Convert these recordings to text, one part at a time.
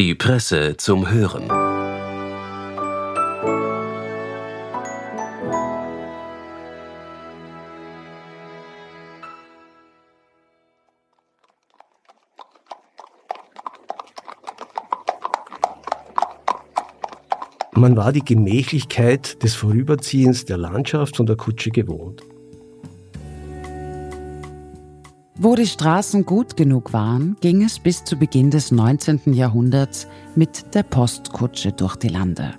Die Presse zum Hören. Man war die Gemächlichkeit des Vorüberziehens der Landschaft von der Kutsche gewohnt. Wo die Straßen gut genug waren, ging es bis zu Beginn des 19. Jahrhunderts mit der Postkutsche durch die Lande.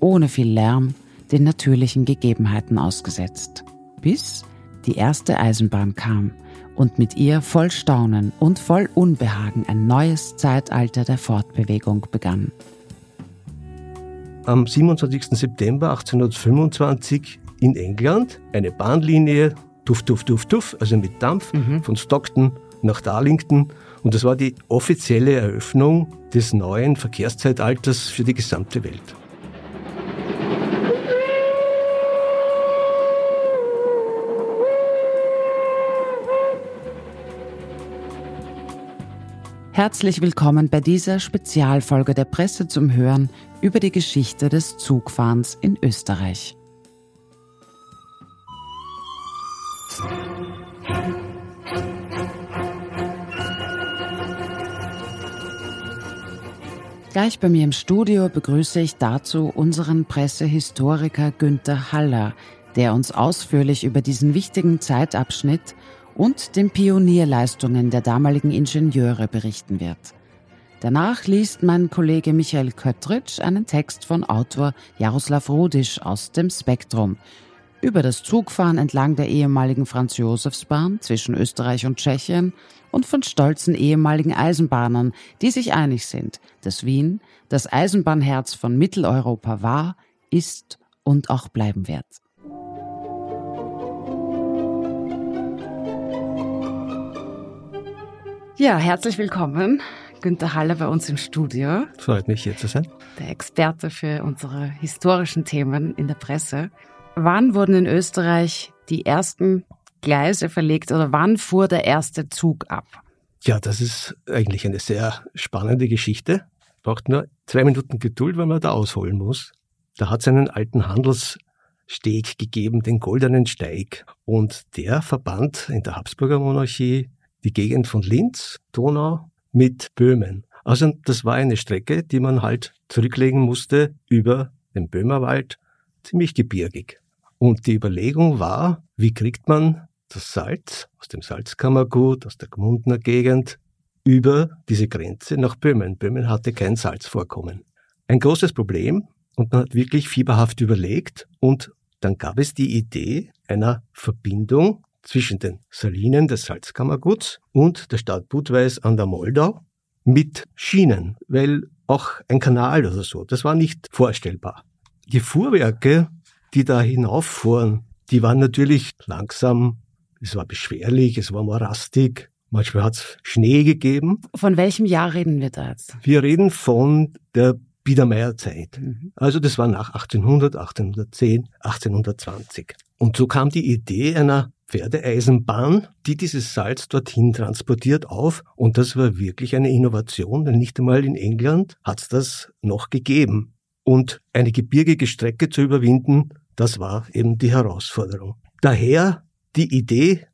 Ohne viel Lärm, den natürlichen Gegebenheiten ausgesetzt. Bis die erste Eisenbahn kam und mit ihr voll Staunen und voll Unbehagen ein neues Zeitalter der Fortbewegung begann. Am 27. September 1825 in England eine Bahnlinie Tuff, Tuff, Tuff, Tuff, also mit Dampf mhm. von Stockton nach Darlington. Und das war die offizielle Eröffnung des neuen Verkehrszeitalters für die gesamte Welt. Herzlich willkommen bei dieser Spezialfolge der Presse zum Hören über die Geschichte des Zugfahrens in Österreich. Gleich bei mir im Studio begrüße ich dazu unseren Pressehistoriker Günther Haller, der uns ausführlich über diesen wichtigen Zeitabschnitt und den Pionierleistungen der damaligen Ingenieure berichten wird. Danach liest mein Kollege Michael Köttritsch einen Text von Autor Jaroslav Rudisch aus dem Spektrum über das Zugfahren entlang der ehemaligen Franz-Josefs-Bahn zwischen Österreich und Tschechien und von stolzen ehemaligen Eisenbahnern, die sich einig sind, dass Wien das Eisenbahnherz von Mitteleuropa war, ist und auch bleiben wird. Ja, herzlich willkommen, Günter Haller bei uns im Studio. Freut mich, hier zu sein. Der Experte für unsere historischen Themen in der Presse. Wann wurden in Österreich die ersten Gleise verlegt oder wann fuhr der erste Zug ab? Ja, das ist eigentlich eine sehr spannende Geschichte. Braucht nur zwei Minuten Geduld, weil man da ausholen muss. Da hat es einen alten Handelssteg gegeben, den Goldenen Steig. Und der verband in der Habsburger Monarchie die Gegend von Linz, Donau mit Böhmen. Also das war eine Strecke, die man halt zurücklegen musste über den Böhmerwald, ziemlich gebirgig. Und die Überlegung war, wie kriegt man das Salz aus dem Salzkammergut, aus der Gmundner Gegend über diese Grenze nach Böhmen. Böhmen hatte kein Salzvorkommen. Ein großes Problem und man hat wirklich fieberhaft überlegt und dann gab es die Idee einer Verbindung zwischen den Salinen des Salzkammerguts und der Stadt Budweis an der Moldau mit Schienen, weil auch ein Kanal oder so, das war nicht vorstellbar. Die Fuhrwerke die da hinauffuhren, die waren natürlich langsam, es war beschwerlich, es war morastig, manchmal hat es Schnee gegeben. Von welchem Jahr reden wir da jetzt? Wir reden von der Biedermeierzeit. Mhm. Also das war nach 1800, 1810, 1820. Und so kam die Idee einer Pferdeeisenbahn, die dieses Salz dorthin transportiert auf. Und das war wirklich eine Innovation, denn nicht einmal in England hat es das noch gegeben. Und eine gebirgige Strecke zu überwinden, das war eben die Herausforderung. Daher die Idee,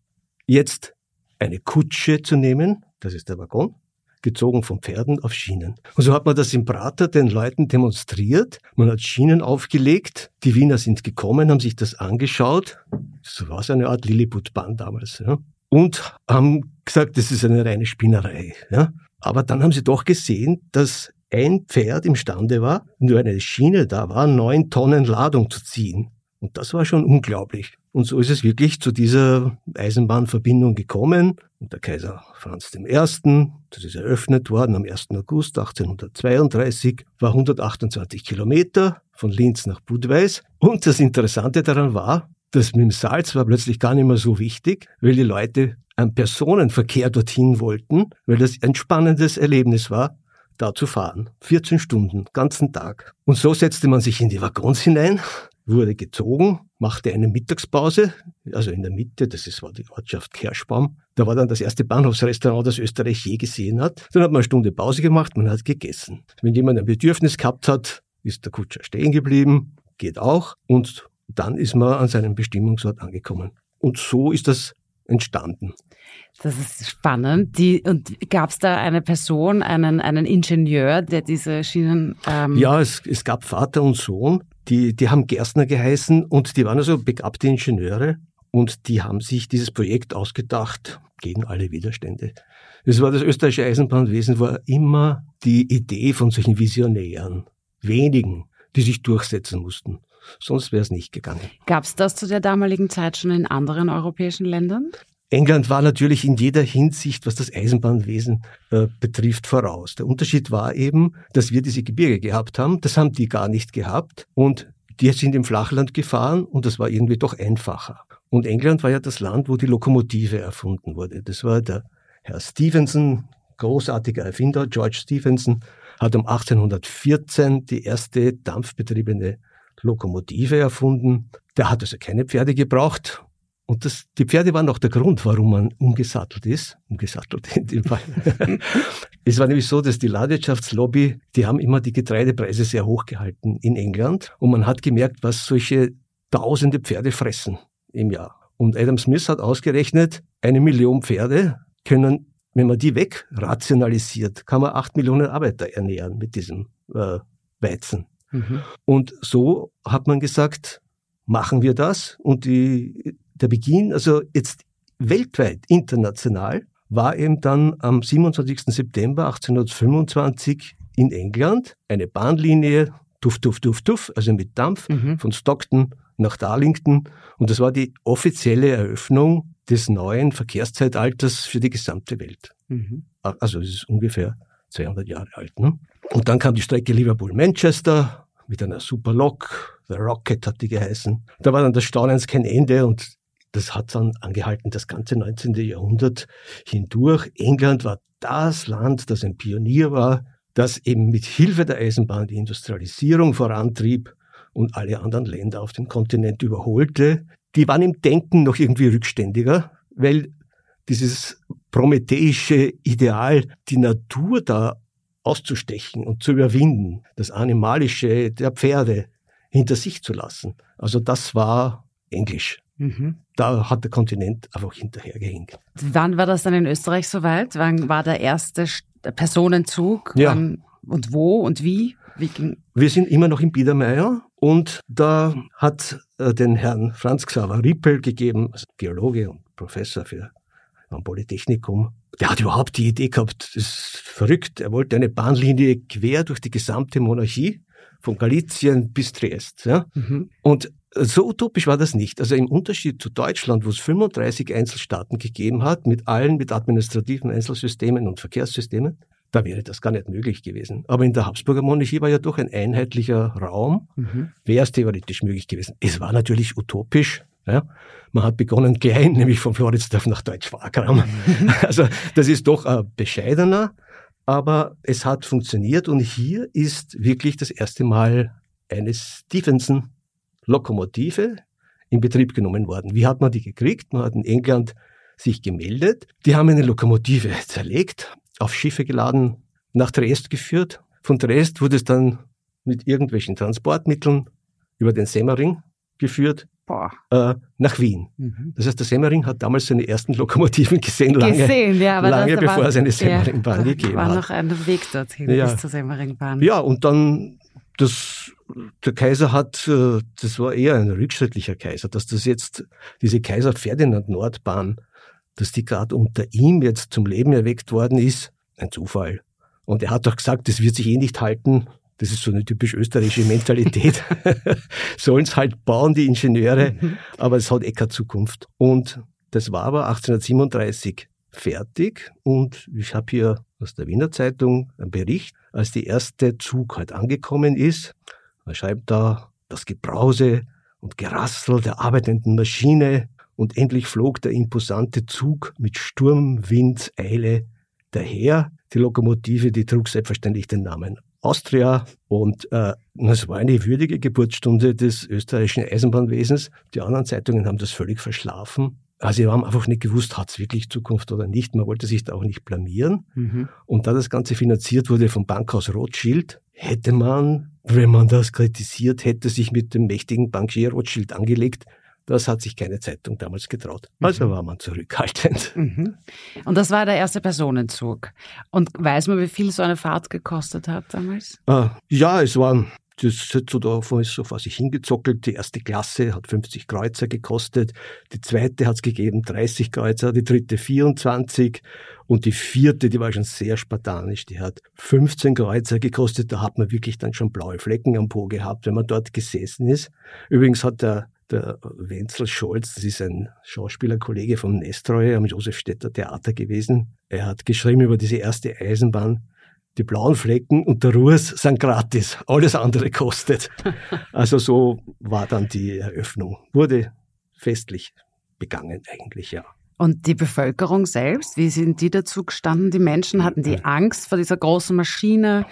jetzt eine Kutsche zu nehmen, das ist der Waggon, gezogen von Pferden auf Schienen. Und so hat man das im Prater den Leuten demonstriert. Man hat Schienen aufgelegt. Die Wiener sind gekommen, haben sich das angeschaut. So war es eine Art Lilliputbahn damals. Ja. Und haben gesagt, das ist eine reine Spinnerei. Ja. Aber dann haben sie doch gesehen, dass ein Pferd imstande war, nur eine Schiene da war, neun Tonnen Ladung zu ziehen. Und das war schon unglaublich. Und so ist es wirklich zu dieser Eisenbahnverbindung gekommen. Und der Kaiser Franz I., das ist eröffnet worden am 1. August 1832, war 128 Kilometer von Linz nach Budweis. Und das Interessante daran war, dass mit dem Salz war plötzlich gar nicht mehr so wichtig, weil die Leute einen Personenverkehr dorthin wollten, weil das ein spannendes Erlebnis war, da zu fahren. 14 Stunden, ganzen Tag. Und so setzte man sich in die Waggons hinein, wurde gezogen, machte eine Mittagspause, also in der Mitte, das ist, war die Ortschaft Kerschbaum. Da war dann das erste Bahnhofsrestaurant, das Österreich je gesehen hat. Dann hat man eine Stunde Pause gemacht, man hat gegessen. Wenn jemand ein Bedürfnis gehabt hat, ist der Kutscher stehen geblieben, geht auch. Und dann ist man an seinem Bestimmungsort angekommen. Und so ist das entstanden. Das ist spannend. Die, und gab es da eine Person, einen, einen Ingenieur, der diese Schienen... Ähm ja, es, es gab Vater und Sohn, die, die haben Gerstner geheißen und die waren also begabte Ingenieure und die haben sich dieses Projekt ausgedacht gegen alle Widerstände. Es war das österreichische Eisenbahnwesen, war immer die Idee von solchen Visionären, wenigen, die sich durchsetzen mussten. Sonst wäre es nicht gegangen. Gab es das zu der damaligen Zeit schon in anderen europäischen Ländern? England war natürlich in jeder Hinsicht, was das Eisenbahnwesen äh, betrifft, voraus. Der Unterschied war eben, dass wir diese Gebirge gehabt haben. Das haben die gar nicht gehabt. Und die sind im Flachland gefahren und das war irgendwie doch einfacher. Und England war ja das Land, wo die Lokomotive erfunden wurde. Das war der Herr Stevenson, großartiger Erfinder, George Stevenson, hat um 1814 die erste dampfbetriebene Lokomotive erfunden. Der hat also keine Pferde gebraucht. Und das, die Pferde waren auch der Grund, warum man umgesattelt ist. Umgesattelt in dem Fall. es war nämlich so, dass die Landwirtschaftslobby, die haben immer die Getreidepreise sehr hoch gehalten in England. Und man hat gemerkt, was solche tausende Pferde fressen im Jahr. Und Adam Smith hat ausgerechnet, eine Million Pferde können, wenn man die wegrationalisiert, kann man acht Millionen Arbeiter ernähren mit diesem äh, Weizen. Mhm. Und so hat man gesagt, machen wir das. Und die, der Beginn, also jetzt weltweit, international, war eben dann am 27. September 1825 in England eine Bahnlinie, tuff, tuff, tuff, tuff, also mit Dampf, mhm. von Stockton nach Darlington. Und das war die offizielle Eröffnung des neuen Verkehrszeitalters für die gesamte Welt. Mhm. Also es ist ungefähr 200 Jahre alt. Ne? Und dann kam die Strecke Liverpool-Manchester mit einer super Lok. The Rocket hat die geheißen. Da war dann das Staunens kein Ende und das hat dann angehalten, das ganze 19. Jahrhundert hindurch. England war das Land, das ein Pionier war, das eben mit Hilfe der Eisenbahn die Industrialisierung vorantrieb und alle anderen Länder auf dem Kontinent überholte. Die waren im Denken noch irgendwie rückständiger, weil dieses prometheische Ideal, die Natur da auszustechen und zu überwinden, das Animalische der Pferde hinter sich zu lassen. Also das war Englisch. Mhm. Da hat der Kontinent einfach hinterhergehinkt. Wann war das dann in Österreich soweit? Wann war der erste Personenzug? Ja. Wann und wo und wie? wie ging? Wir sind immer noch in Biedermeier und da hat äh, den Herrn Franz Xaver Rippel gegeben, also Geologe und Professor für am Polytechnikum. Der hat überhaupt die Idee gehabt, das ist verrückt. Er wollte eine Bahnlinie quer durch die gesamte Monarchie, von Galizien bis Triest. Ja? Mhm. Und so utopisch war das nicht. Also im Unterschied zu Deutschland, wo es 35 Einzelstaaten gegeben hat, mit allen, mit administrativen Einzelsystemen und Verkehrssystemen, da wäre das gar nicht möglich gewesen. Aber in der Habsburger Monarchie war ja doch ein einheitlicher Raum, mhm. wäre es theoretisch möglich gewesen. Es war natürlich utopisch, ja. Man hat begonnen klein, nämlich von Floridsdorf nach Deutsch-Wagram. Also das ist doch äh, bescheidener, aber es hat funktioniert und hier ist wirklich das erste Mal eine Stevenson-Lokomotive in Betrieb genommen worden. Wie hat man die gekriegt? Man hat in England sich gemeldet. Die haben eine Lokomotive zerlegt, auf Schiffe geladen, nach Dresd geführt. Von Dresd wurde es dann mit irgendwelchen Transportmitteln über den Semmering geführt äh, nach Wien. Mhm. Das heißt, der Semmering hat damals seine ersten Lokomotiven gesehen, lange, gesehen, ja, lange das, bevor es eine Semmeringbahn ja, gegeben war hat. war noch ein Weg dorthin ja. bis zur Semmeringbahn. Ja, und dann das, der Kaiser hat, äh, das war eher ein rückschrittlicher Kaiser, dass das jetzt, diese Kaiser Ferdinand Nordbahn, dass die gerade unter ihm jetzt zum Leben erweckt worden ist, ein Zufall. Und er hat doch gesagt, das wird sich eh nicht halten, das ist so eine typisch österreichische Mentalität. Sollen es halt bauen, die Ingenieure, mhm. aber es hat eh keine Zukunft. Und das war aber 1837 fertig und ich habe hier aus der Wiener Zeitung einen Bericht, als die erste Zug halt angekommen ist. Man schreibt da das Gebrause und Gerassel der arbeitenden Maschine und endlich flog der imposante Zug mit Sturm, Wind, Eile daher. Die Lokomotive, die trug selbstverständlich den Namen Austria und äh, das war eine würdige Geburtsstunde des österreichischen Eisenbahnwesens. Die anderen Zeitungen haben das völlig verschlafen. Also wir haben einfach nicht gewusst, hat es wirklich Zukunft oder nicht. Man wollte sich da auch nicht blamieren. Mhm. Und da das Ganze finanziert wurde vom Bankhaus Rothschild, hätte man, wenn man das kritisiert hätte, sich mit dem mächtigen Bankier Rothschild angelegt, das hat sich keine Zeitung damals getraut. Also mhm. war man zurückhaltend. Mhm. Und das war der erste Personenzug. Und weiß man, wie viel so eine Fahrt gekostet hat damals? Ah, ja, es waren das hat so davon ist so vor sich hingezockelt. Die erste Klasse hat 50 Kreuzer gekostet, die zweite hat es gegeben 30 Kreuzer, die dritte 24 und die vierte, die war schon sehr spartanisch, die hat 15 Kreuzer gekostet. Da hat man wirklich dann schon blaue Flecken am Po gehabt, wenn man dort gesessen ist. Übrigens hat der der Wenzel Scholz, das ist ein Schauspielerkollege vom Nestroy am Josefstädter Theater gewesen. Er hat geschrieben über diese erste Eisenbahn, die blauen Flecken und der Ruß sind gratis, alles andere kostet. Also so war dann die Eröffnung. Wurde festlich begangen eigentlich, ja. Und die Bevölkerung selbst, wie sind die dazu gestanden? Die Menschen hatten die Angst vor dieser großen Maschine.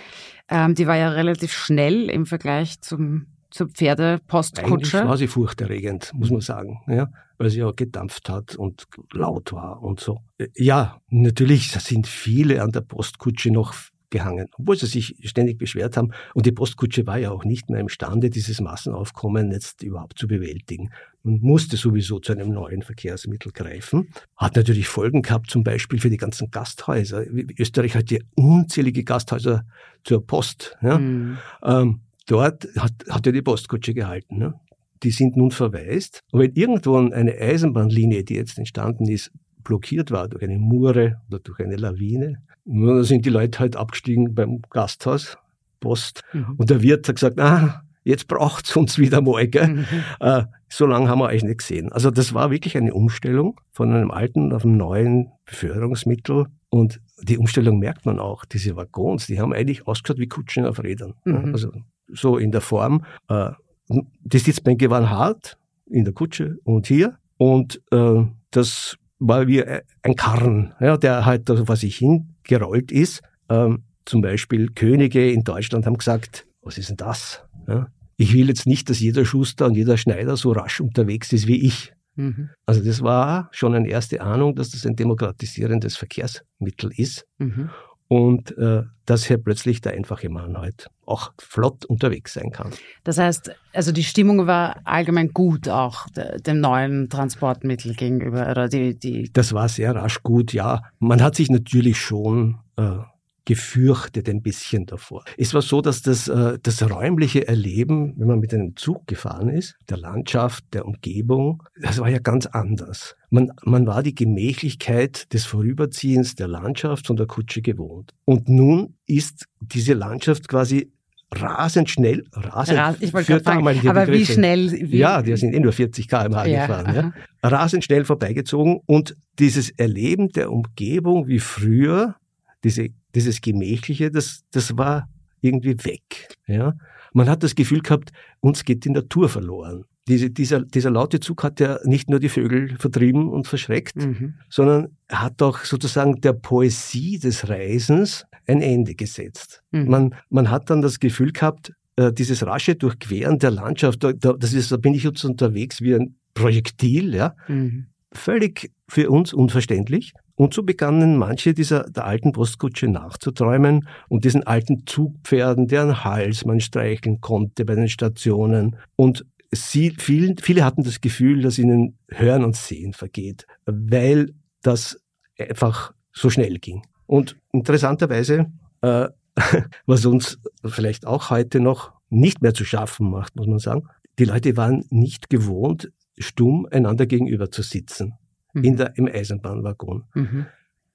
Ähm, die war ja relativ schnell im Vergleich zum zur Pferdepostkutsche? Eigentlich war sie furchterregend, muss man sagen, ja, weil sie ja gedampft hat und laut war und so. Äh, ja, natürlich sind viele an der Postkutsche noch gehangen, obwohl sie sich ständig beschwert haben. Und die Postkutsche war ja auch nicht mehr imstande, dieses Massenaufkommen jetzt überhaupt zu bewältigen. Man musste sowieso zu einem neuen Verkehrsmittel greifen. Hat natürlich Folgen gehabt, zum Beispiel für die ganzen Gasthäuser. Österreich hat ja unzählige Gasthäuser zur Post. Ja. Mhm. Ähm, dort hat, hat er die Postkutsche gehalten. Ne? Die sind nun verwaist. Und wenn irgendwo eine Eisenbahnlinie, die jetzt entstanden ist, blockiert war durch eine Mure oder durch eine Lawine, dann sind die Leute halt abgestiegen beim Gasthaus, Post. Mhm. Und der Wirt hat gesagt, ah, jetzt braucht's uns wieder mal, gell? Mhm. Äh, so lange haben wir euch nicht gesehen. Also das war wirklich eine Umstellung von einem alten auf ein neuen Beförderungsmittel. Und die Umstellung merkt man auch. Diese Waggons, die haben eigentlich ausgeschaut wie Kutschen auf Rädern. Mhm. Also so in der Form. Äh, die Sitzbänke waren hart in der Kutsche und hier und äh, das war wie ein Karren, ja, der halt da vor sich hingerollt ist. Ähm, zum Beispiel Könige in Deutschland haben gesagt, was ist denn das? Ja, ich will jetzt nicht, dass jeder Schuster und jeder Schneider so rasch unterwegs ist wie ich. Mhm. Also das war schon eine erste Ahnung, dass das ein demokratisierendes Verkehrsmittel ist. Mhm und äh, dass hier plötzlich der einfache Mann halt auch flott unterwegs sein kann. Das heißt, also die Stimmung war allgemein gut auch dem neuen Transportmittel gegenüber oder die die Das war sehr rasch gut, ja. Man hat sich natürlich schon äh, gefürchtet ein bisschen davor. Es war so, dass das, äh, das räumliche Erleben, wenn man mit einem Zug gefahren ist, der Landschaft, der Umgebung, das war ja ganz anders. Man, man war die Gemächlichkeit des Vorüberziehens der Landschaft von der Kutsche gewohnt. Und nun ist diese Landschaft quasi rasend schnell, rasend Ras, ich für fragen, aber Begriffe. wie schnell? Wie, ja, die sind eh nur 40 km/h ja, gefahren. Ja. Rasend schnell vorbeigezogen und dieses Erleben der Umgebung wie früher, diese dieses Gemächliche, das, das war irgendwie weg. Ja? Man hat das Gefühl gehabt, uns geht die Natur verloren. Diese, dieser, dieser laute Zug hat ja nicht nur die Vögel vertrieben und verschreckt, mhm. sondern hat auch sozusagen der Poesie des Reisens ein Ende gesetzt. Mhm. Man, man hat dann das Gefühl gehabt, äh, dieses rasche Durchqueren der Landschaft, da, das ist, da bin ich jetzt unterwegs wie ein Projektil, ja. Mhm. Völlig für uns unverständlich. Und so begannen manche dieser der alten Postkutsche nachzuträumen und diesen alten Zugpferden, deren Hals man streicheln konnte bei den Stationen. Und sie, viele, viele hatten das Gefühl, dass ihnen Hören und Sehen vergeht, weil das einfach so schnell ging. Und interessanterweise, äh, was uns vielleicht auch heute noch nicht mehr zu schaffen macht, muss man sagen, die Leute waren nicht gewohnt, stumm einander gegenüber zu sitzen. In der, im Eisenbahnwaggon. Mhm.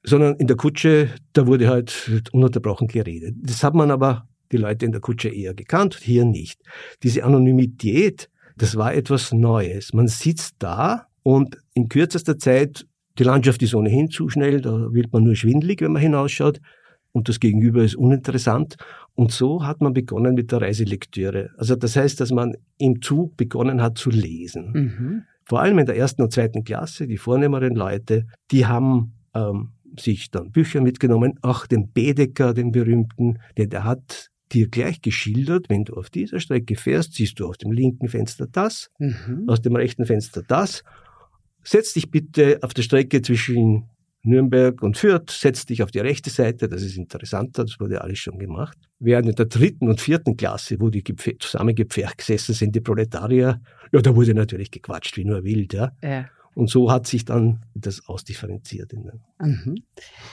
Sondern in der Kutsche, da wurde halt ununterbrochen geredet. Das hat man aber die Leute in der Kutsche eher gekannt, hier nicht. Diese Anonymität, das war etwas Neues. Man sitzt da und in kürzester Zeit, die Landschaft ist ohnehin zu schnell, da wird man nur schwindlig, wenn man hinausschaut und das Gegenüber ist uninteressant. Und so hat man begonnen mit der Reiselektüre. Also das heißt, dass man im Zug begonnen hat zu lesen. Mhm vor allem in der ersten und zweiten Klasse, die vornehmeren Leute, die haben ähm, sich dann Bücher mitgenommen, auch den Bedecker, den berühmten, denn der hat dir gleich geschildert, wenn du auf dieser Strecke fährst, siehst du auf dem linken Fenster das, mhm. aus dem rechten Fenster das. Setz dich bitte auf der Strecke zwischen Nürnberg und Fürth, setz dich auf die rechte Seite, das ist interessanter, das wurde alles schon gemacht. Während in der dritten und vierten Klasse, wo die zusammengepfercht gesessen sind, die Proletarier, ja, da wurde natürlich gequatscht wie nur wild, ja. ja. Und so hat sich dann das ausdifferenziert. Mhm.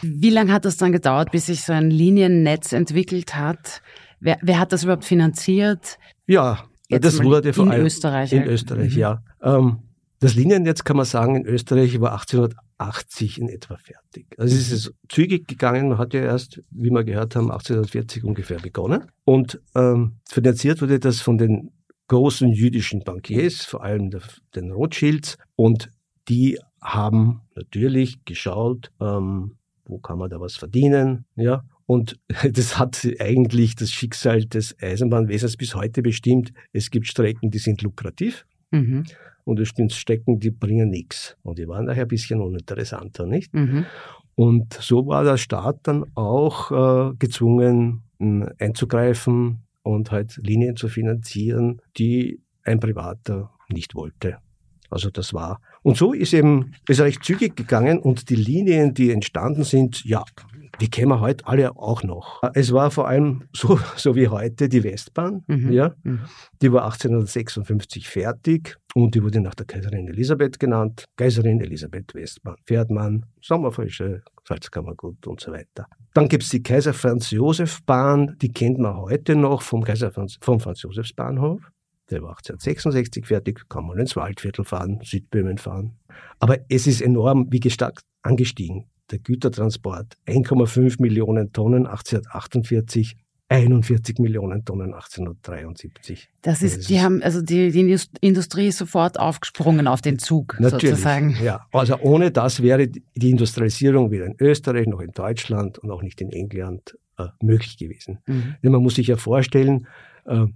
Wie lange hat das dann gedauert, bis sich so ein Liniennetz entwickelt hat? Wer, wer hat das überhaupt finanziert? Ja, Jetzt das wurde vor allem in Österreich. In Österreich, mhm. ja. Ähm, das Liniennetz kann man sagen, in Österreich war 1880 in etwa fertig. Also es ist zügig gegangen. Man hat ja erst, wie wir gehört haben, 1840 ungefähr begonnen. Und ähm, finanziert wurde das von den großen jüdischen Bankiers, vor allem der, den Rothschilds. Und die haben natürlich geschaut, ähm, wo kann man da was verdienen, ja. Und das hat eigentlich das Schicksal des Eisenbahnwesens bis heute bestimmt. Es gibt Strecken, die sind lukrativ. Mhm und es stimmt Stecken, die bringen nichts. Und die waren daher ein bisschen uninteressanter, nicht? Mhm. Und so war der Staat dann auch äh, gezwungen einzugreifen und halt Linien zu finanzieren, die ein Privater nicht wollte. Also das war. Und so ist eben, ist recht zügig gegangen und die Linien, die entstanden sind, ja, die kennen wir heute alle auch noch. Es war vor allem so, so wie heute die Westbahn, mhm. ja. Mhm. Die war 1856 fertig und die wurde nach der Kaiserin Elisabeth genannt. Kaiserin Elisabeth Westbahn, Pferdmann, Sommerfrische, Salzkammergut und so weiter. Dann gibt's die Kaiser Franz Josef Bahn, die kennt man heute noch vom Kaiser Franz, vom Franz Josefs Bahnhof. Der war 1866 fertig, kann man ins Waldviertel fahren, Südböhmen fahren. Aber es ist enorm, wie gesagt, angestiegen der Gütertransport 1,5 Millionen Tonnen 1848, 41 Millionen Tonnen 1873. Das ist, das die ist haben, also die, die Industrie ist sofort aufgesprungen auf den Zug, natürlich, sozusagen. Ja, also ohne das wäre die Industrialisierung weder in Österreich noch in Deutschland und auch nicht in England äh, möglich gewesen. Mhm. Denn man muss sich ja vorstellen, äh,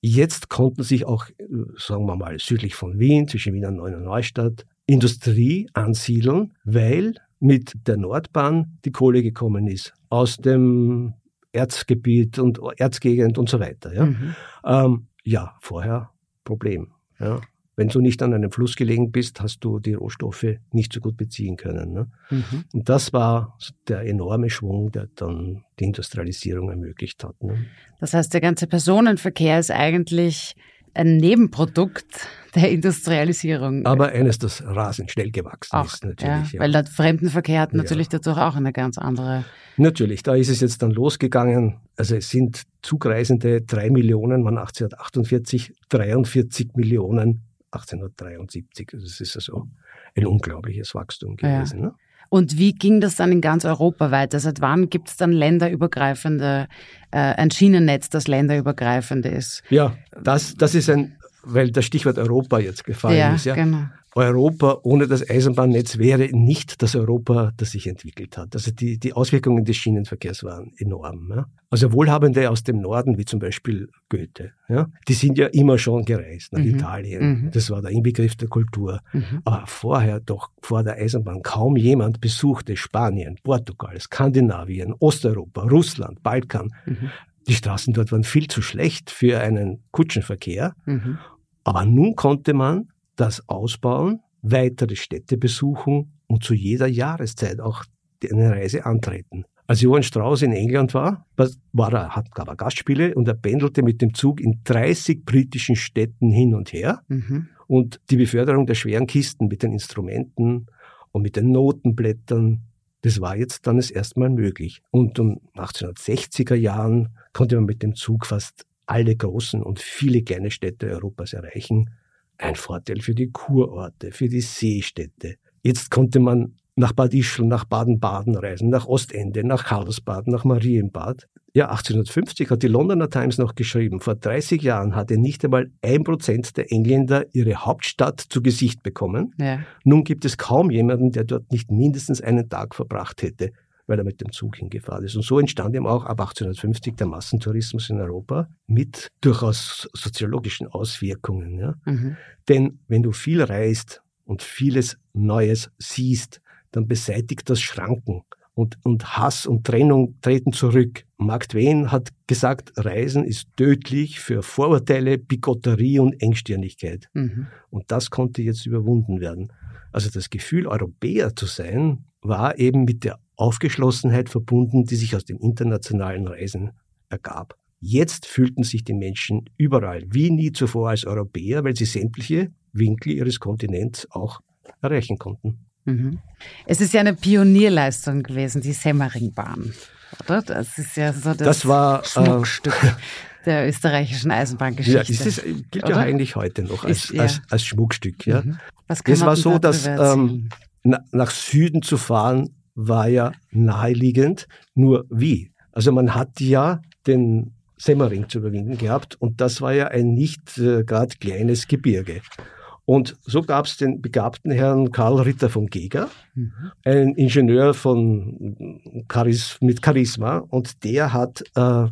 jetzt konnten sich auch, äh, sagen wir mal, südlich von Wien, zwischen Wien und Neustadt, Industrie ansiedeln, weil mit der Nordbahn die Kohle gekommen ist aus dem Erzgebiet und Erzgegend und so weiter. Ja, mhm. ähm, ja vorher Problem. Ja. Wenn du nicht an einem Fluss gelegen bist, hast du die Rohstoffe nicht so gut beziehen können. Ne? Mhm. Und das war der enorme Schwung, der dann die Industrialisierung ermöglicht hat. Ne? Das heißt, der ganze Personenverkehr ist eigentlich ein Nebenprodukt der Industrialisierung. Aber eines, das rasend schnell gewachsen auch, ist, natürlich. Ja, Weil der Fremdenverkehr hat natürlich ja. dadurch auch eine ganz andere. Natürlich, da ist es jetzt dann losgegangen. Also es sind Zugreisende drei Millionen, man 1848, 43 Millionen 1873. Das ist also ein unglaubliches Wachstum gewesen. Ja. Ne? Und wie ging das dann in ganz Europa weiter? Seit wann gibt es dann länderübergreifende, äh, ein Schienennetz, das länderübergreifend ist? Ja, das, das ist ein, weil das Stichwort Europa jetzt gefallen ja, ist. Ja, genau. Europa ohne das Eisenbahnnetz wäre nicht das Europa, das sich entwickelt hat. Also die, die Auswirkungen des Schienenverkehrs waren enorm. Ja. Also Wohlhabende aus dem Norden, wie zum Beispiel Goethe, ja, die sind ja immer schon gereist nach mhm. Italien. Mhm. Das war der Inbegriff der Kultur. Mhm. Aber vorher, doch vor der Eisenbahn, kaum jemand besuchte Spanien, Portugal, Skandinavien, Osteuropa, Russland, Balkan. Mhm. Die Straßen dort waren viel zu schlecht für einen Kutschenverkehr. Mhm. Aber nun konnte man das ausbauen, weitere Städte besuchen und zu jeder Jahreszeit auch eine Reise antreten. Als Johann Strauss in England war, war er, hat, gab er Gastspiele und er pendelte mit dem Zug in 30 britischen Städten hin und her. Mhm. Und die Beförderung der schweren Kisten mit den Instrumenten und mit den Notenblättern, das war jetzt dann das erste Mal möglich. Und um 1860er Jahren konnte man mit dem Zug fast alle großen und viele kleine Städte Europas erreichen ein Vorteil für die Kurorte, für die Seestädte. Jetzt konnte man nach Bad Ischl, nach Baden-Baden reisen, nach Ostende, nach Karlsbad, nach Marienbad. Ja, 1850 hat die Londoner Times noch geschrieben, vor 30 Jahren hatte nicht einmal ein Prozent der Engländer ihre Hauptstadt zu Gesicht bekommen. Ja. Nun gibt es kaum jemanden, der dort nicht mindestens einen Tag verbracht hätte weil er mit dem Zug hingefahren ist. Und so entstand eben auch ab 1850 der Massentourismus in Europa mit durchaus soziologischen Auswirkungen. Ja? Mhm. Denn wenn du viel reist und vieles Neues siehst, dann beseitigt das Schranken und, und Hass und Trennung treten zurück. Mark Twain hat gesagt, Reisen ist tödlich für Vorurteile, Bigotterie und Engstirnigkeit. Mhm. Und das konnte jetzt überwunden werden. Also das Gefühl, Europäer zu sein, war eben mit der Aufgeschlossenheit verbunden, die sich aus den internationalen Reisen ergab. Jetzt fühlten sich die Menschen überall wie nie zuvor als Europäer, weil sie sämtliche Winkel ihres Kontinents auch erreichen konnten. Mhm. Es ist ja eine Pionierleistung gewesen, die Semmeringbahn, oder? Das ist ja so das, das war, äh, Schmuckstück. Äh, der österreichischen Eisenbahngeschichte. Ja, ist gilt oder? ja eigentlich heute noch als, ist, ja. als, als Schmuckstück. Ja. Mhm. es war so, dass ähm, na, nach Süden zu fahren war ja naheliegend, nur wie? Also man hat ja den Semmering zu überwinden gehabt und das war ja ein nicht äh, gerade kleines Gebirge. Und so gab es den begabten Herrn Karl Ritter von Geger, mhm. ein Ingenieur von Charis mit Charisma, und der hat äh,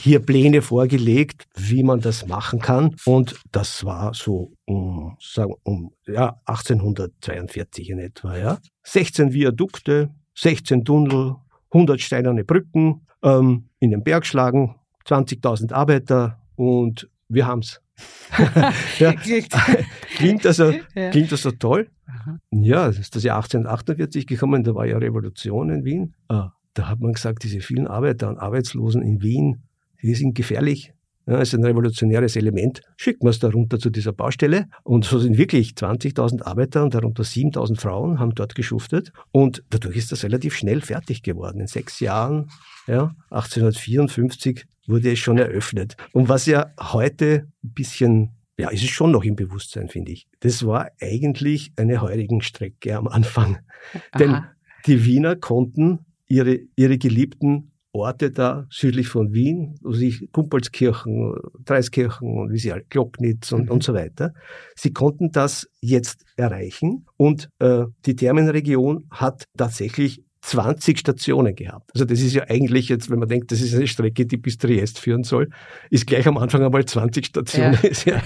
hier Pläne vorgelegt, wie man das machen kann. Und das war so um, sagen, um ja, 1842 in etwa. Ja. 16 Viadukte, 16 Tunnel, 100 steinerne Brücken ähm, in den Bergschlagen, 20.000 Arbeiter und wir haben's. ja, klingt, also, ja. klingt also toll. Aha. Ja, es ist das Jahr 1848 gekommen, da war ja Revolution in Wien. Ah, da hat man gesagt, diese vielen Arbeiter und Arbeitslosen in Wien, die sind gefährlich. Ja, ist ein revolutionäres Element. Schicken wir es da runter zu dieser Baustelle. Und so sind wirklich 20.000 Arbeiter und darunter 7.000 Frauen haben dort geschuftet. Und dadurch ist das relativ schnell fertig geworden. In sechs Jahren, ja, 1854 wurde es schon eröffnet. Und was ja heute ein bisschen ja, ist es schon noch im Bewusstsein, finde ich. Das war eigentlich eine Heurigenstrecke am Anfang. Aha. Denn die Wiener konnten ihre, ihre geliebten Orte da südlich von Wien, also Kumpelskirchen, Dreiskirchen und wie sie alle, Glocknitz und, mhm. und so weiter. Sie konnten das jetzt erreichen und äh, die Thermenregion hat tatsächlich 20 Stationen gehabt. Also das ist ja eigentlich jetzt, wenn man denkt, das ist eine Strecke, die bis Triest führen soll, ist gleich am Anfang einmal 20 Stationen, ja. ist ja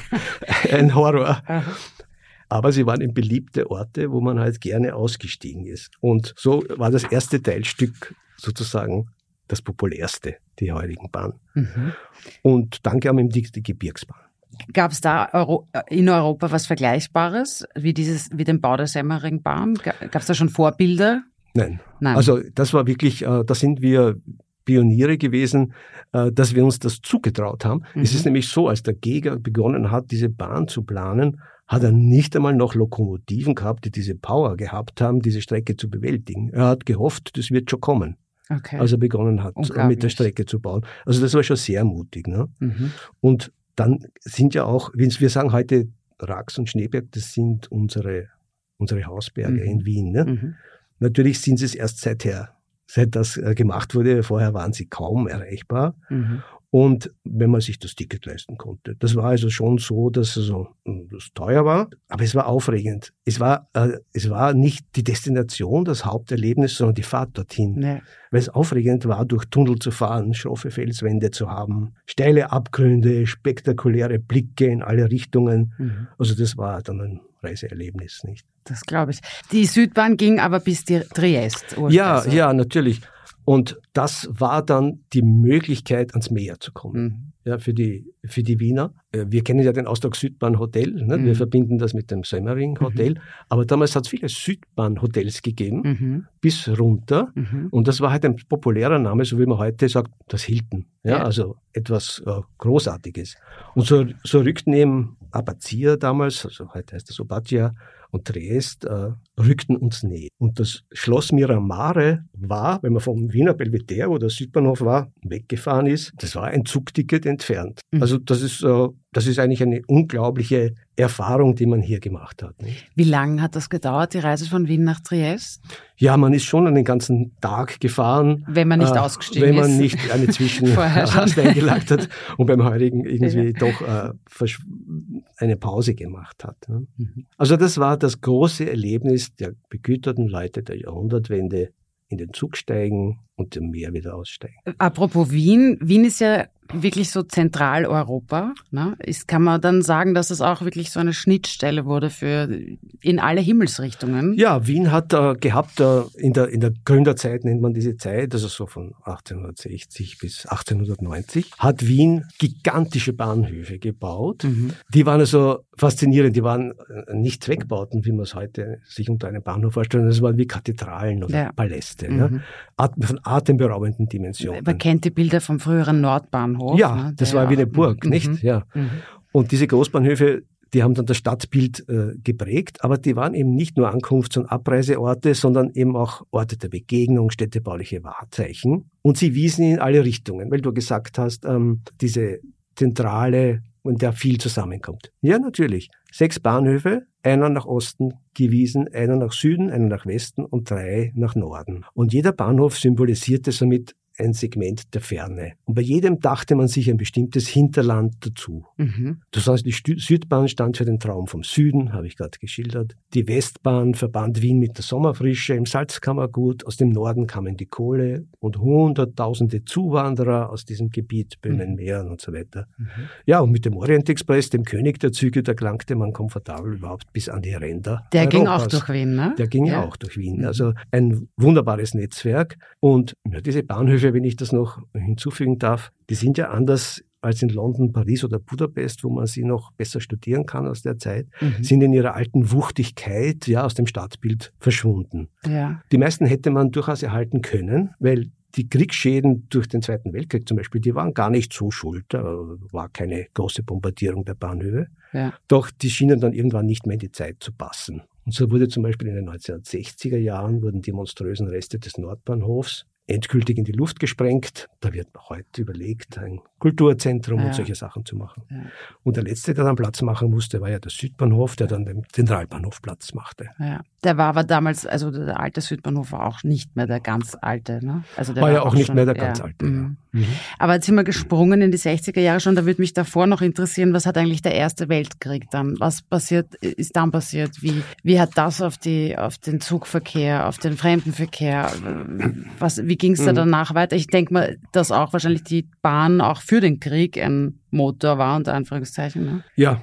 ein Horror. Aber sie waren in beliebte Orte, wo man halt gerne ausgestiegen ist. Und so war das erste Teilstück sozusagen das populärste, die heutigen Bahn. Mhm. Und dann kam eben die, die Gebirgsbahn. Gab es da Euro, in Europa was Vergleichbares, wie, dieses, wie den Bau der Semmeringbahn? Gab es da schon Vorbilder? Nein. Nein. Also das war wirklich, äh, da sind wir Pioniere gewesen, äh, dass wir uns das zugetraut haben. Mhm. Es ist nämlich so, als der Geger begonnen hat, diese Bahn zu planen, hat er nicht einmal noch Lokomotiven gehabt, die diese Power gehabt haben, diese Strecke zu bewältigen. Er hat gehofft, das wird schon kommen. Okay. Als er begonnen hat, mit der Strecke zu bauen. Also das war schon sehr mutig. Ne? Mhm. Und dann sind ja auch, wir sagen heute Rax und Schneeberg, das sind unsere, unsere Hausberge mhm. in Wien. Ne? Natürlich sind sie es erst seither, seit das äh, gemacht wurde. Vorher waren sie kaum erreichbar. Mhm. Und wenn man sich das Ticket leisten konnte. Das war also schon so, dass also, das teuer war, aber es war aufregend. Es war, äh, es war nicht die Destination, das Haupterlebnis, sondern die Fahrt dorthin. Nee. Weil es aufregend war, durch Tunnel zu fahren, schroffe Felswände zu haben, steile Abgründe, spektakuläre Blicke in alle Richtungen. Mhm. Also das war dann ein Reiseerlebnis, nicht? Das glaube ich. Die Südbahn ging aber bis Triest. Ja, also. ja, natürlich. Und das war dann die Möglichkeit, ans Meer zu kommen. Mhm. Ja, für die, für die Wiener. Äh, wir kennen ja den Ausdruck Südbahn-Hotel. Ne? Mhm. Wir verbinden das mit dem Semmering-Hotel. Mhm. Aber damals hat es viele Südbahn-Hotels gegeben, mhm. bis runter. Mhm. Und das war halt ein populärer Name, so wie man heute sagt, das Hilton. Ja, ja. also etwas äh, Großartiges. Und so, so rückten eben Abatia damals, also heute heißt das Obatia, und Triest äh, rückten uns näher. Und das Schloss Miramare war, wenn man vom Wiener Belvedere, wo der Südbahnhof war, weggefahren ist, das war ein Zugticket entfernt. Mhm. Also das ist, äh, das ist eigentlich eine unglaubliche Erfahrung, die man hier gemacht hat. Nicht? Wie lange hat das gedauert, die Reise von Wien nach Triest? Ja, man ist schon einen ganzen Tag gefahren. Wenn man nicht äh, ausgestiegen ist. Wenn man nicht eine Zwischenrast eingelagt hat und beim heurigen irgendwie ja. doch äh, eine Pause gemacht hat. Ne? Mhm. Also das war das große Erlebnis der begüterten Leute der Jahrhundertwende in den Zug steigen und im Meer wieder aussteigen. Apropos Wien, Wien ist ja wirklich so Zentraleuropa ne, ist, kann man dann sagen, dass es auch wirklich so eine Schnittstelle wurde für in alle Himmelsrichtungen. Ja, Wien hat äh, gehabt, äh, in, der, in der Gründerzeit nennt man diese Zeit, also so von 1860 bis 1890, hat Wien gigantische Bahnhöfe gebaut. Mhm. Die waren also faszinierend, die waren äh, nicht Zweckbauten, wie man es heute sich unter einem Bahnhof vorstellt, das waren wie Kathedralen oder ja. Paläste, mhm. ja, von atemberaubenden Dimensionen. Man kennt die Bilder vom früheren Nordbahnhof. Ja, ne, das war wie eine Burg, mhm. nicht? Ja. Mhm. Und diese Großbahnhöfe, die haben dann das Stadtbild äh, geprägt, aber die waren eben nicht nur Ankunfts- und Abreiseorte, sondern eben auch Orte der Begegnung, städtebauliche Wahrzeichen. Und sie wiesen in alle Richtungen, weil du gesagt hast, ähm, diese zentrale, in der viel zusammenkommt. Ja, natürlich. Sechs Bahnhöfe, einer nach Osten gewiesen, einer nach Süden, einer nach Westen und drei nach Norden. Und jeder Bahnhof symbolisierte somit ein Segment der Ferne. Und bei jedem dachte man sich ein bestimmtes Hinterland dazu. Mhm. Das heißt, die Südbahn stand für den Traum vom Süden, habe ich gerade geschildert. Die Westbahn verband Wien mit der Sommerfrische im Salzkammergut. Aus dem Norden kamen die Kohle und hunderttausende Zuwanderer aus diesem Gebiet, Böhmen, mhm. Mähren und so weiter. Mhm. Ja, und mit dem Orient Express, dem König der Züge, da gelangte man komfortabel überhaupt bis an die Ränder. Der Europas. ging auch durch Wien, ne? Der ging ja auch durch Wien. Mhm. Also ein wunderbares Netzwerk. Und ja, diese Bahnhöfe wenn ich das noch hinzufügen darf, die sind ja anders als in London, Paris oder Budapest, wo man sie noch besser studieren kann aus der Zeit, mhm. sind in ihrer alten Wuchtigkeit ja aus dem Stadtbild verschwunden. Ja. Die meisten hätte man durchaus erhalten können, weil die Kriegsschäden durch den Zweiten Weltkrieg zum Beispiel, die waren gar nicht so schuld. Da war keine große Bombardierung der Bahnhöfe. Ja. Doch die schienen dann irgendwann nicht mehr in die Zeit zu passen. Und so wurde zum Beispiel in den 1960er Jahren wurden die monströsen Reste des Nordbahnhofs endgültig in die Luft gesprengt. Da wird heute überlegt, ein Kulturzentrum ja. und solche Sachen zu machen. Ja. Und der letzte, der dann Platz machen musste, war ja der Südbahnhof, der dann den Zentralbahnhof Platz machte. Ja. Der war aber damals, also der alte Südbahnhof war auch nicht mehr der ganz alte. Ne? Also der war, war ja auch, nicht schon, mehr der ganz alte. Mhm. Mhm. Aber jetzt sind wir gesprungen in die 60er Jahre schon. Da würde mich davor noch interessieren, was hat eigentlich der Erste Weltkrieg dann? Was passiert, ist dann passiert? Wie, wie hat das auf, die, auf den Zugverkehr, auf den Fremdenverkehr, was, wie ging es da mhm. danach weiter? Ich denke mal, dass auch wahrscheinlich die Bahn auch für den Krieg ein Motor war, unter Anführungszeichen. Ne? Ja,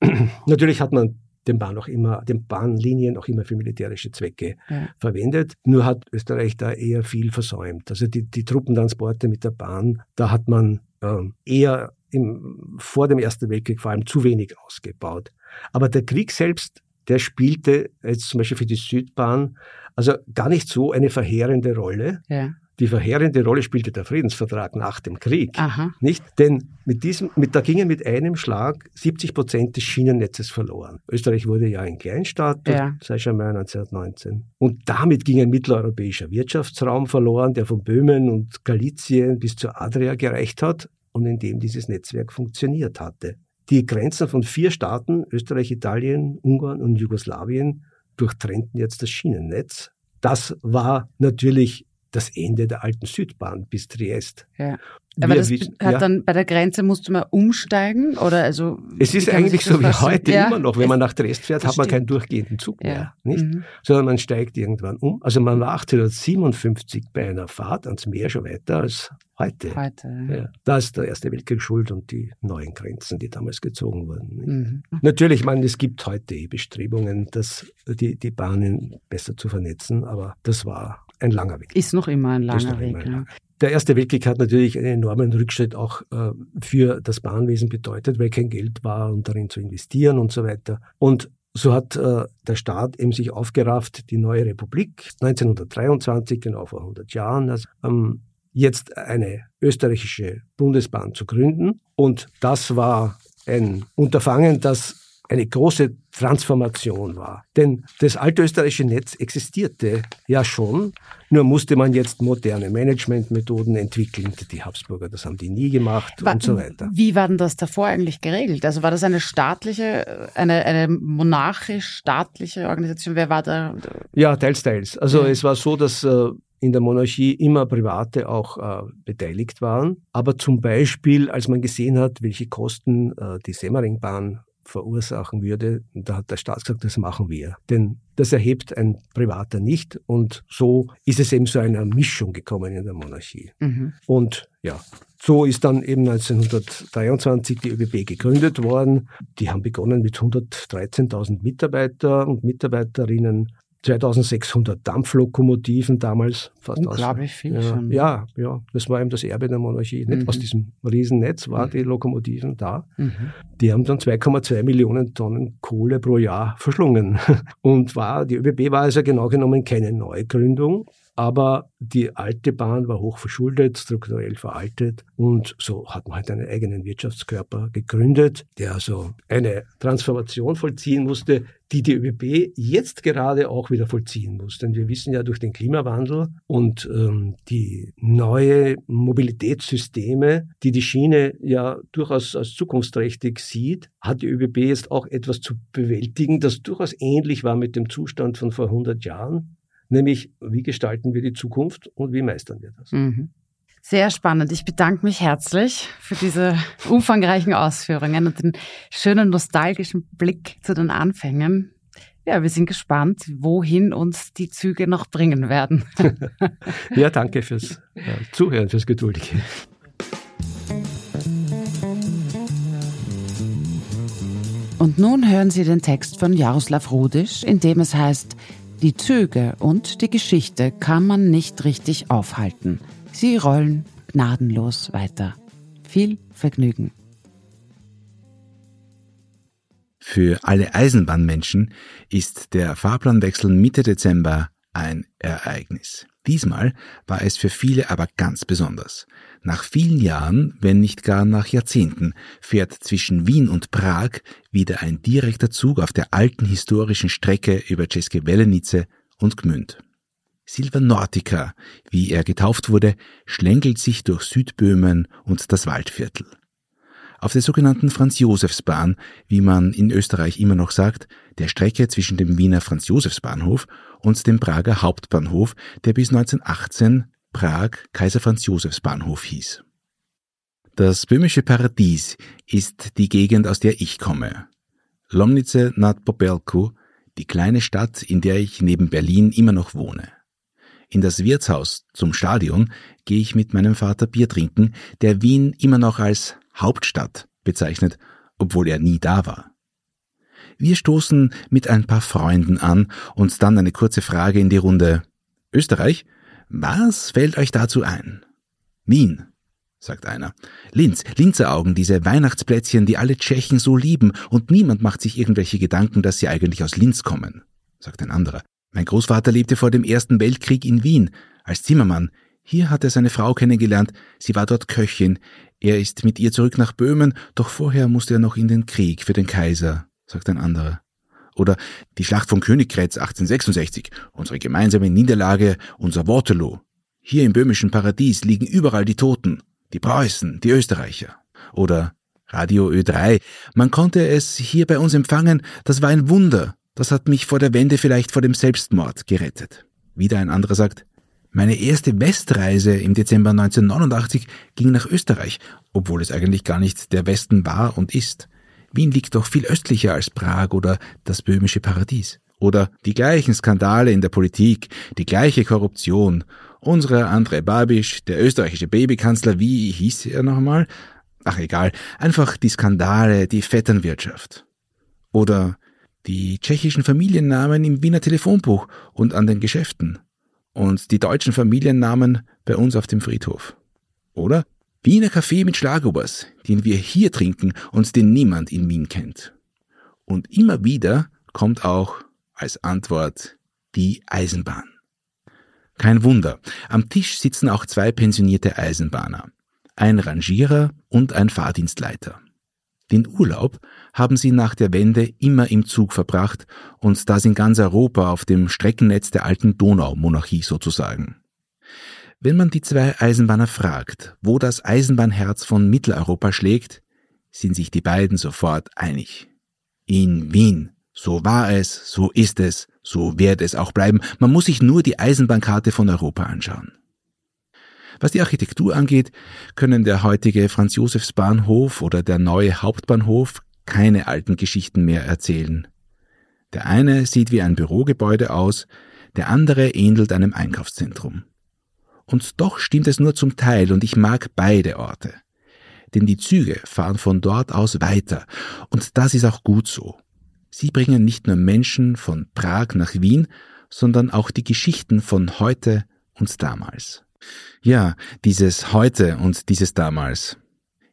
natürlich hat man den Bahn auch immer, den Bahnlinien auch immer für militärische Zwecke ja. verwendet. Nur hat Österreich da eher viel versäumt. Also die, die Truppentransporte mit der Bahn, da hat man äh, eher im, vor dem Ersten Weltkrieg vor allem zu wenig ausgebaut. Aber der Krieg selbst, der spielte jetzt zum Beispiel für die Südbahn also gar nicht so eine verheerende Rolle. Ja. Die verheerende Rolle spielte der Friedensvertrag nach dem Krieg. Aha. Nicht? Denn mit diesem, mit, da gingen mit einem Schlag 70 Prozent des Schienennetzes verloren. Österreich wurde ja ein Kleinstaat ja. seit Chamay 1919. Und damit ging ein mitteleuropäischer Wirtschaftsraum verloren, der von Böhmen und Galizien bis zur Adria gereicht hat und in dem dieses Netzwerk funktioniert hatte. Die Grenzen von vier Staaten, Österreich, Italien, Ungarn und Jugoslawien, durchtrennten jetzt das Schienennetz. Das war natürlich das Ende der alten Südbahn bis Triest. Ja. Aber das hat ja. dann bei der Grenze musste man umsteigen oder also? Es ist eigentlich so wie heute ja. immer noch. Wenn man nach Triest fährt, das hat man stimmt. keinen durchgehenden Zug ja. mehr, nicht? Mhm. Sondern man steigt irgendwann um. Also man war 1857 bei einer Fahrt ans Meer schon weiter als heute. Heute. Ja. Da ist der Erste Weltkrieg schuld und die neuen Grenzen, die damals gezogen wurden. Mhm. Natürlich, ich meine, es gibt heute Bestrebungen, dass die, die Bahnen besser zu vernetzen, aber das war ein langer Weg. Ist noch immer ein langer Weg. Ein langer. Der Erste Weltkrieg hat natürlich einen enormen Rückschritt auch äh, für das Bahnwesen bedeutet, weil kein Geld war, um darin zu investieren und so weiter. Und so hat äh, der Staat eben sich aufgerafft, die neue Republik 1923, genau vor 100 Jahren, also, ähm, jetzt eine österreichische Bundesbahn zu gründen. Und das war ein Unterfangen, das eine große Transformation war. Denn das altösterreichische Netz existierte ja schon, nur musste man jetzt moderne Managementmethoden entwickeln. Die Habsburger, das haben die nie gemacht war, und so weiter. Wie war denn das davor eigentlich geregelt? Also war das eine staatliche, eine, eine monarchisch-staatliche Organisation? Wer war da? Ja, teils, teils. Also ja. es war so, dass äh, in der Monarchie immer Private auch äh, beteiligt waren. Aber zum Beispiel, als man gesehen hat, welche Kosten äh, die Semmeringbahn verursachen würde. Und da hat der Staat gesagt, das machen wir. Denn das erhebt ein Privater nicht. Und so ist es eben zu einer Mischung gekommen in der Monarchie. Mhm. Und ja, so ist dann eben 1923 die ÖBB gegründet worden. Die haben begonnen mit 113.000 Mitarbeiter und Mitarbeiterinnen 2600 Dampflokomotiven damals. Fast Unglaublich aus. viel ja, schon. Ja, ja, das war eben das Erbe der Monarchie. Nicht? Mhm. Aus diesem Riesennetz waren mhm. die Lokomotiven da. Mhm. Die haben dann 2,2 Millionen Tonnen Kohle pro Jahr verschlungen. Und war, die ÖBB war also genau genommen keine Neugründung, aber die alte Bahn war hoch verschuldet, strukturell veraltet und so hat man halt einen eigenen Wirtschaftskörper gegründet, der also eine Transformation vollziehen musste, die die ÖBB jetzt gerade auch wieder vollziehen muss. Denn wir wissen ja durch den Klimawandel und ähm, die neue Mobilitätssysteme, die die Schiene ja durchaus als zukunftsträchtig sieht, hat die ÖBB jetzt auch etwas zu bewältigen, das durchaus ähnlich war mit dem Zustand von vor 100 Jahren nämlich wie gestalten wir die Zukunft und wie meistern wir das. Mhm. Sehr spannend. Ich bedanke mich herzlich für diese umfangreichen Ausführungen und den schönen nostalgischen Blick zu den Anfängen. Ja, wir sind gespannt, wohin uns die Züge noch bringen werden. ja, danke fürs Zuhören, fürs Geduldige. Und nun hören Sie den Text von Jaroslav Rudisch, in dem es heißt, die Züge und die Geschichte kann man nicht richtig aufhalten. Sie rollen gnadenlos weiter. Viel Vergnügen. Für alle Eisenbahnmenschen ist der Fahrplanwechsel Mitte Dezember ein Ereignis. Diesmal war es für viele aber ganz besonders. Nach vielen Jahren, wenn nicht gar nach Jahrzehnten, fährt zwischen Wien und Prag wieder ein direkter Zug auf der alten historischen Strecke über Czeske Welenice und Gmünd. Silva Nordica, wie er getauft wurde, schlängelt sich durch Südböhmen und das Waldviertel. Auf der sogenannten Franz-Josefs-Bahn, wie man in Österreich immer noch sagt, der Strecke zwischen dem Wiener Franz-Josefs-Bahnhof und dem Prager Hauptbahnhof, der bis 1918 Prag Kaiser Franz Josefs Bahnhof hieß. Das böhmische Paradies ist die Gegend, aus der ich komme. Lomnice nad Popelku, die kleine Stadt, in der ich neben Berlin immer noch wohne. In das Wirtshaus zum Stadion gehe ich mit meinem Vater Bier trinken, der Wien immer noch als Hauptstadt bezeichnet, obwohl er nie da war. Wir stoßen mit ein paar Freunden an und dann eine kurze Frage in die Runde. Österreich? Was fällt euch dazu ein? Wien, sagt einer. Linz, Linzeraugen, diese Weihnachtsplätzchen, die alle Tschechen so lieben und niemand macht sich irgendwelche Gedanken, dass sie eigentlich aus Linz kommen, sagt ein anderer. Mein Großvater lebte vor dem Ersten Weltkrieg in Wien als Zimmermann. Hier hat er seine Frau kennengelernt, sie war dort Köchin. Er ist mit ihr zurück nach Böhmen, doch vorher musste er noch in den Krieg für den Kaiser, sagt ein anderer. Oder die Schlacht von Königgrätz 1866, unsere gemeinsame Niederlage, unser Waterloo. Hier im böhmischen Paradies liegen überall die Toten, die Preußen, die Österreicher. Oder Radio Ö3, man konnte es hier bei uns empfangen, das war ein Wunder, das hat mich vor der Wende vielleicht vor dem Selbstmord gerettet. Wieder ein anderer sagt, meine erste Westreise im Dezember 1989 ging nach Österreich, obwohl es eigentlich gar nicht der Westen war und ist. Wien liegt doch viel östlicher als Prag oder das böhmische Paradies. Oder die gleichen Skandale in der Politik, die gleiche Korruption. Unser André Babisch, der österreichische Babykanzler, wie hieß er nochmal? Ach egal, einfach die Skandale, die Vetternwirtschaft. Oder die tschechischen Familiennamen im Wiener Telefonbuch und an den Geschäften. Und die deutschen Familiennamen bei uns auf dem Friedhof. Oder Wiener Kaffee mit Schlagobers, den wir hier trinken und den niemand in Wien kennt. Und immer wieder kommt auch als Antwort die Eisenbahn. Kein Wunder, am Tisch sitzen auch zwei pensionierte Eisenbahner, ein Rangierer und ein Fahrdienstleiter. Den Urlaub haben sie nach der Wende immer im Zug verbracht und das in ganz Europa auf dem Streckennetz der alten Donaumonarchie sozusagen. Wenn man die zwei Eisenbahner fragt, wo das Eisenbahnherz von Mitteleuropa schlägt, sind sich die beiden sofort einig. In Wien. So war es, so ist es, so wird es auch bleiben. Man muss sich nur die Eisenbahnkarte von Europa anschauen. Was die Architektur angeht, können der heutige Franz-Josefs-Bahnhof oder der neue Hauptbahnhof keine alten Geschichten mehr erzählen. Der eine sieht wie ein Bürogebäude aus, der andere ähnelt einem Einkaufszentrum. Und doch stimmt es nur zum Teil und ich mag beide Orte. Denn die Züge fahren von dort aus weiter und das ist auch gut so. Sie bringen nicht nur Menschen von Prag nach Wien, sondern auch die Geschichten von heute und damals. Ja, dieses heute und dieses damals.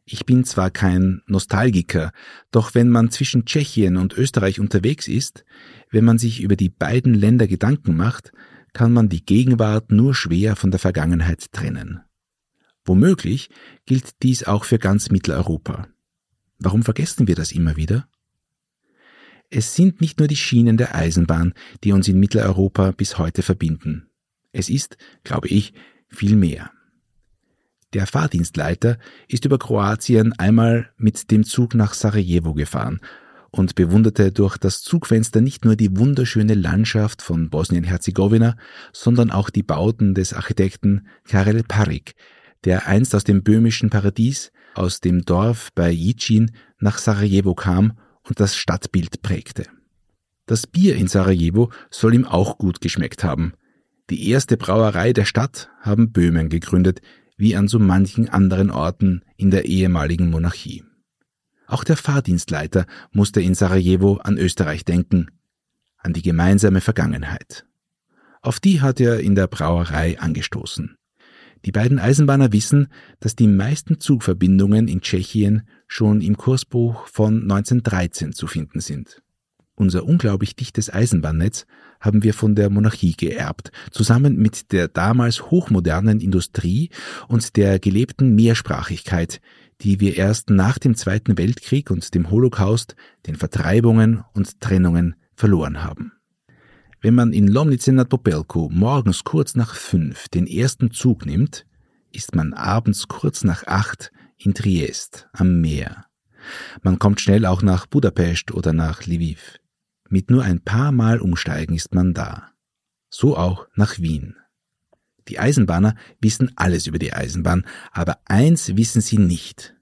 Ich bin zwar kein Nostalgiker, doch wenn man zwischen Tschechien und Österreich unterwegs ist, wenn man sich über die beiden Länder Gedanken macht, kann man die Gegenwart nur schwer von der Vergangenheit trennen. Womöglich gilt dies auch für ganz Mitteleuropa. Warum vergessen wir das immer wieder? Es sind nicht nur die Schienen der Eisenbahn, die uns in Mitteleuropa bis heute verbinden. Es ist, glaube ich, viel mehr. Der Fahrdienstleiter ist über Kroatien einmal mit dem Zug nach Sarajevo gefahren und bewunderte durch das Zugfenster nicht nur die wunderschöne Landschaft von Bosnien-Herzegowina, sondern auch die Bauten des Architekten Karel Parik, der einst aus dem böhmischen Paradies, aus dem Dorf bei Jicin nach Sarajevo kam und das Stadtbild prägte. Das Bier in Sarajevo soll ihm auch gut geschmeckt haben. Die erste Brauerei der Stadt haben Böhmen gegründet, wie an so manchen anderen Orten in der ehemaligen Monarchie. Auch der Fahrdienstleiter musste in Sarajevo an Österreich denken, an die gemeinsame Vergangenheit. Auf die hat er in der Brauerei angestoßen. Die beiden Eisenbahner wissen, dass die meisten Zugverbindungen in Tschechien schon im Kursbuch von 1913 zu finden sind. Unser unglaublich dichtes Eisenbahnnetz haben wir von der Monarchie geerbt, zusammen mit der damals hochmodernen Industrie und der gelebten Mehrsprachigkeit, die wir erst nach dem Zweiten Weltkrieg und dem Holocaust, den Vertreibungen und Trennungen verloren haben. Wenn man in Lomnice nad Popelko morgens kurz nach fünf den ersten Zug nimmt, ist man abends kurz nach acht in Triest am Meer. Man kommt schnell auch nach Budapest oder nach Lviv. Mit nur ein paar Mal umsteigen ist man da. So auch nach Wien. Die Eisenbahner wissen alles über die Eisenbahn, aber eins wissen sie nicht.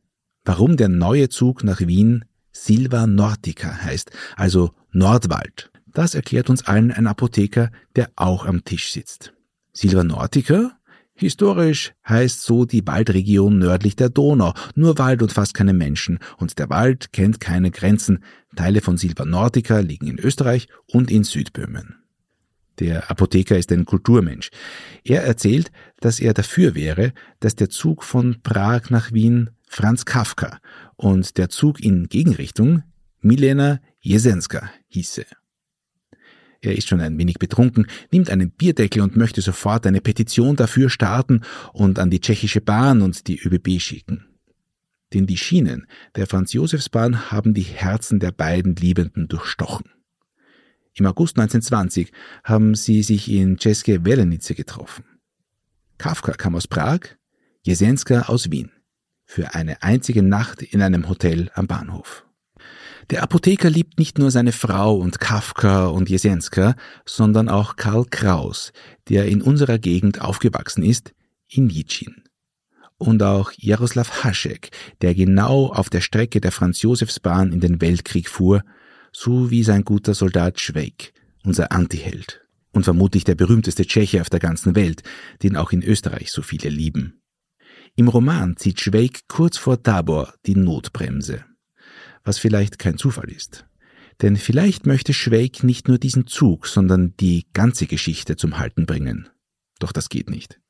Warum der neue Zug nach Wien Silva Nordica heißt, also Nordwald. Das erklärt uns allen ein Apotheker, der auch am Tisch sitzt. Silva Nordica? Historisch heißt so die Waldregion nördlich der Donau, nur Wald und fast keine Menschen, und der Wald kennt keine Grenzen. Teile von Silva Nordica liegen in Österreich und in Südböhmen. Der Apotheker ist ein Kulturmensch. Er erzählt, dass er dafür wäre, dass der Zug von Prag nach Wien Franz Kafka und der Zug in Gegenrichtung Milena Jesenska hieße. Er ist schon ein wenig betrunken, nimmt einen Bierdeckel und möchte sofort eine Petition dafür starten und an die tschechische Bahn und die ÖBB schicken. Denn die Schienen der Franz-Josefs-Bahn haben die Herzen der beiden Liebenden durchstochen. Im August 1920 haben sie sich in Czeske Welenice getroffen. Kafka kam aus Prag, Jesenska aus Wien. Für eine einzige Nacht in einem Hotel am Bahnhof. Der Apotheker liebt nicht nur seine Frau und Kafka und Jesenska, sondern auch Karl Kraus, der in unserer Gegend aufgewachsen ist, in Jitschin. Und auch Jaroslav Haschek, der genau auf der Strecke der Franz-Josefs-Bahn in den Weltkrieg fuhr, so wie sein guter Soldat Schweig, unser Antiheld. Und vermutlich der berühmteste Tscheche auf der ganzen Welt, den auch in Österreich so viele lieben. Im Roman zieht Schweig kurz vor Tabor die Notbremse was vielleicht kein Zufall ist. Denn vielleicht möchte Schweig nicht nur diesen Zug, sondern die ganze Geschichte zum Halten bringen. Doch das geht nicht.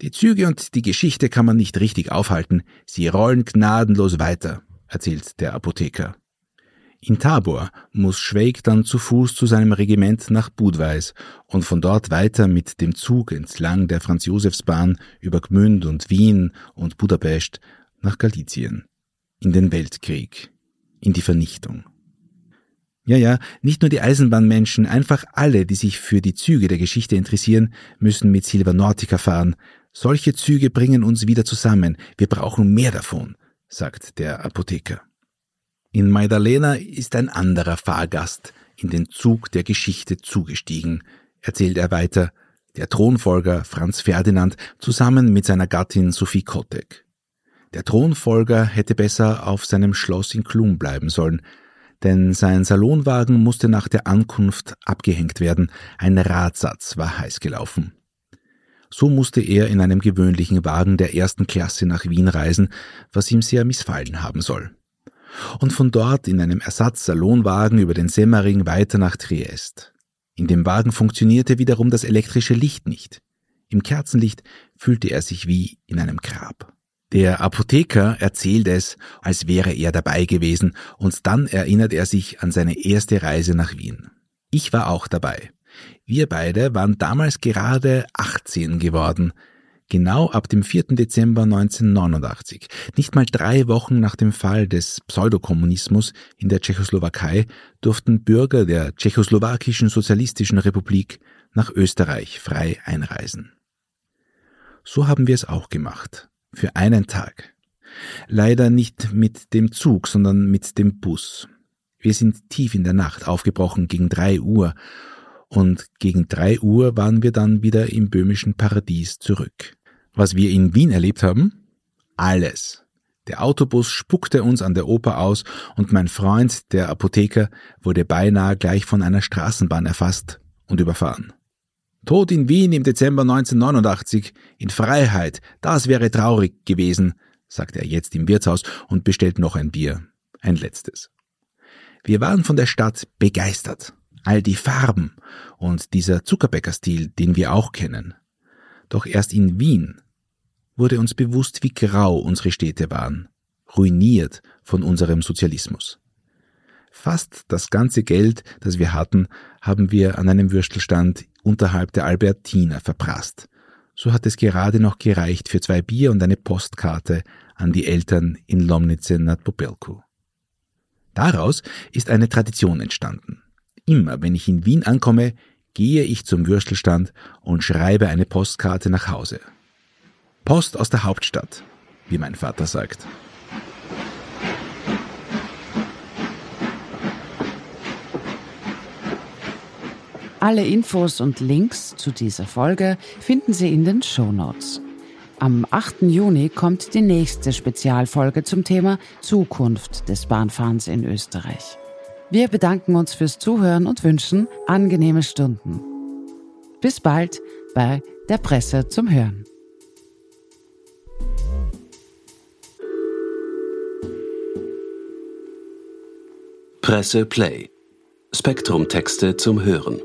Die Züge und die Geschichte kann man nicht richtig aufhalten, sie rollen gnadenlos weiter, erzählt der Apotheker. In Tabor muss Schweig dann zu Fuß zu seinem Regiment nach Budweis und von dort weiter mit dem Zug entlang der Franz-Josefs-Bahn über Gmünd und Wien und Budapest nach Galizien in den Weltkrieg, in die Vernichtung. Ja, ja, nicht nur die Eisenbahnmenschen, einfach alle, die sich für die Züge der Geschichte interessieren, müssen mit Silva Nortica fahren. Solche Züge bringen uns wieder zusammen. Wir brauchen mehr davon, sagt der Apotheker. In Maidalena ist ein anderer Fahrgast in den Zug der Geschichte zugestiegen, erzählt er weiter, der Thronfolger Franz Ferdinand zusammen mit seiner Gattin Sophie Kottek. Der Thronfolger hätte besser auf seinem Schloss in Klum bleiben sollen, denn sein Salonwagen musste nach der Ankunft abgehängt werden, ein Radsatz war heiß gelaufen. So musste er in einem gewöhnlichen Wagen der ersten Klasse nach Wien reisen, was ihm sehr missfallen haben soll. Und von dort in einem Ersatzsalonwagen über den Semmering weiter nach Triest. In dem Wagen funktionierte wiederum das elektrische Licht nicht. Im Kerzenlicht fühlte er sich wie in einem Grab. Der Apotheker erzählt es, als wäre er dabei gewesen, und dann erinnert er sich an seine erste Reise nach Wien. Ich war auch dabei. Wir beide waren damals gerade 18 geworden, genau ab dem 4. Dezember 1989, nicht mal drei Wochen nach dem Fall des Pseudokommunismus in der Tschechoslowakei, durften Bürger der Tschechoslowakischen Sozialistischen Republik nach Österreich frei einreisen. So haben wir es auch gemacht. Für einen Tag. Leider nicht mit dem Zug, sondern mit dem Bus. Wir sind tief in der Nacht aufgebrochen gegen drei Uhr und gegen drei Uhr waren wir dann wieder im böhmischen Paradies zurück. Was wir in Wien erlebt haben? Alles. Der Autobus spuckte uns an der Oper aus und mein Freund, der Apotheker, wurde beinahe gleich von einer Straßenbahn erfasst und überfahren. Tod in Wien im Dezember 1989, in Freiheit, das wäre traurig gewesen, sagte er jetzt im Wirtshaus und bestellt noch ein Bier, ein letztes. Wir waren von der Stadt begeistert. All die Farben und dieser Zuckerbäckerstil, den wir auch kennen. Doch erst in Wien wurde uns bewusst, wie grau unsere Städte waren, ruiniert von unserem Sozialismus. Fast das ganze Geld, das wir hatten, haben wir an einem Würstelstand unterhalb der Albertina verprasst. So hat es gerade noch gereicht für zwei Bier und eine Postkarte an die Eltern in Lomnice nad Popelku. Daraus ist eine Tradition entstanden. Immer wenn ich in Wien ankomme, gehe ich zum Würstelstand und schreibe eine Postkarte nach Hause. Post aus der Hauptstadt, wie mein Vater sagt. Alle Infos und Links zu dieser Folge finden Sie in den Show Notes. Am 8. Juni kommt die nächste Spezialfolge zum Thema Zukunft des Bahnfahrens in Österreich. Wir bedanken uns fürs Zuhören und wünschen angenehme Stunden. Bis bald bei der Presse zum Hören. Presse Play. Spektrum Texte zum Hören.